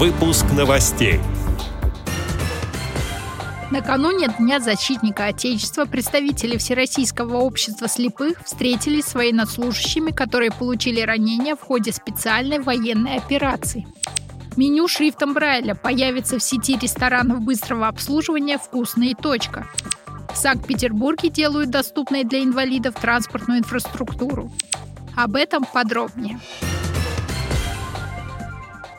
Выпуск новостей. Накануне Дня защитника Отечества представители Всероссийского общества слепых встретились с военнослужащими, которые получили ранения в ходе специальной военной операции. Меню шрифтом Брайля появится в сети ресторанов быстрого обслуживания «Вкусная точка». В Санкт-Петербурге делают доступной для инвалидов транспортную инфраструктуру. Об этом подробнее.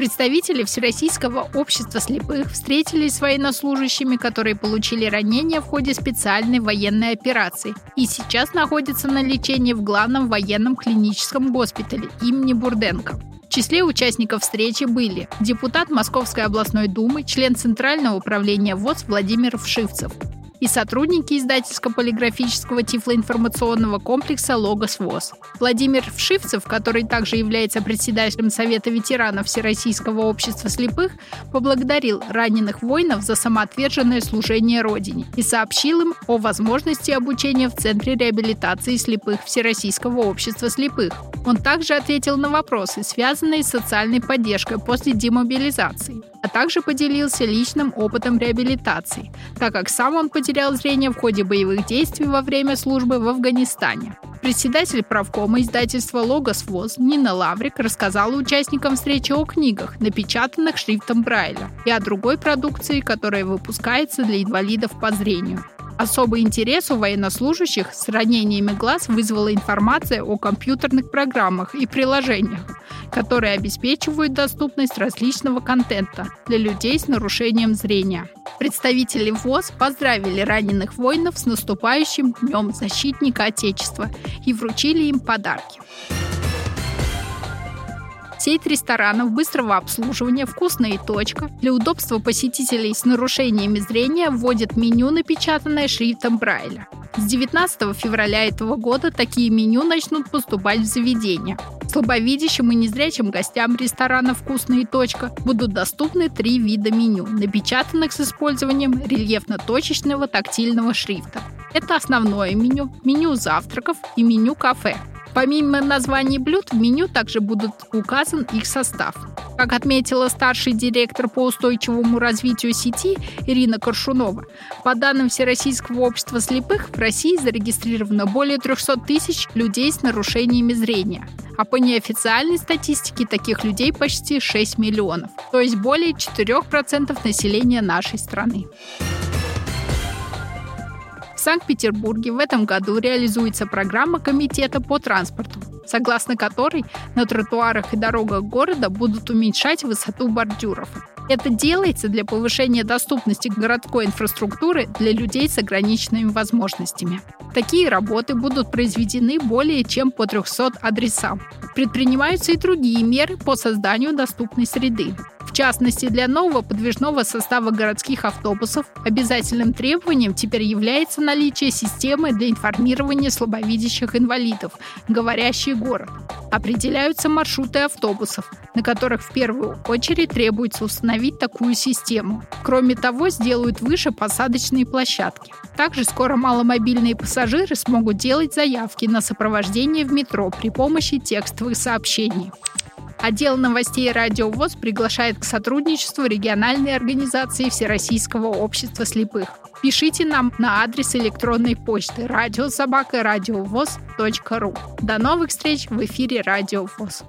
Представители Всероссийского общества слепых встретились с военнослужащими, которые получили ранения в ходе специальной военной операции и сейчас находятся на лечении в главном военном клиническом госпитале имени Бурденко. В числе участников встречи были депутат Московской областной думы, член Центрального управления ВОЗ Владимир Вшивцев, и сотрудники издательско-полиграфического тифлоинформационного комплекса «Логос ВОЗ». Владимир Вшивцев, который также является председателем Совета ветеранов Всероссийского общества слепых, поблагодарил раненых воинов за самоотверженное служение Родине и сообщил им о возможности обучения в Центре реабилитации слепых Всероссийского общества слепых. Он также ответил на вопросы, связанные с социальной поддержкой после демобилизации а также поделился личным опытом реабилитации, так как сам он потерял зрение в ходе боевых действий во время службы в Афганистане. Председатель правкома издательства «Логос ВОЗ» Нина Лаврик рассказала участникам встречи о книгах, напечатанных шрифтом Брайля, и о другой продукции, которая выпускается для инвалидов по зрению. Особый интерес у военнослужащих с ранениями глаз вызвала информация о компьютерных программах и приложениях, которые обеспечивают доступность различного контента для людей с нарушением зрения. Представители ВОЗ поздравили раненых воинов с наступающим Днем Защитника Отечества и вручили им подарки. Сеть ресторанов быстрого обслуживания «Вкусная точка» для удобства посетителей с нарушениями зрения вводит меню, напечатанное шрифтом Брайля. С 19 февраля этого года такие меню начнут поступать в заведения. Слабовидящим и незрячим гостям ресторана «Вкусная точка» будут доступны три вида меню, напечатанных с использованием рельефно-точечного тактильного шрифта. Это основное меню, меню завтраков и меню кафе. Помимо названий блюд, в меню также будут указан их состав. Как отметила старший директор по устойчивому развитию сети Ирина Коршунова, по данным Всероссийского общества слепых, в России зарегистрировано более 300 тысяч людей с нарушениями зрения. А по неофициальной статистике таких людей почти 6 миллионов, то есть более 4% населения нашей страны. В Санкт-Петербурге в этом году реализуется программа Комитета по транспорту, согласно которой на тротуарах и дорогах города будут уменьшать высоту бордюров. Это делается для повышения доступности городской инфраструктуры для людей с ограниченными возможностями. Такие работы будут произведены более чем по 300 адресам. Предпринимаются и другие меры по созданию доступной среды. В частности, для нового подвижного состава городских автобусов обязательным требованием теперь является наличие системы для информирования слабовидящих инвалидов «Говорящий город». Определяются маршруты автобусов, на которых в первую очередь требуется установить такую систему. Кроме того, сделают выше посадочные площадки. Также скоро маломобильные пассажиры смогут делать заявки на сопровождение в метро при помощи текстовых сообщений. Отдел новостей «Радио ВОЗ» приглашает к сотрудничеству региональной организации Всероссийского общества слепых. Пишите нам на адрес электронной почты радиособака радиовоз.ру. До новых встреч в эфире «Радио ВОЗ».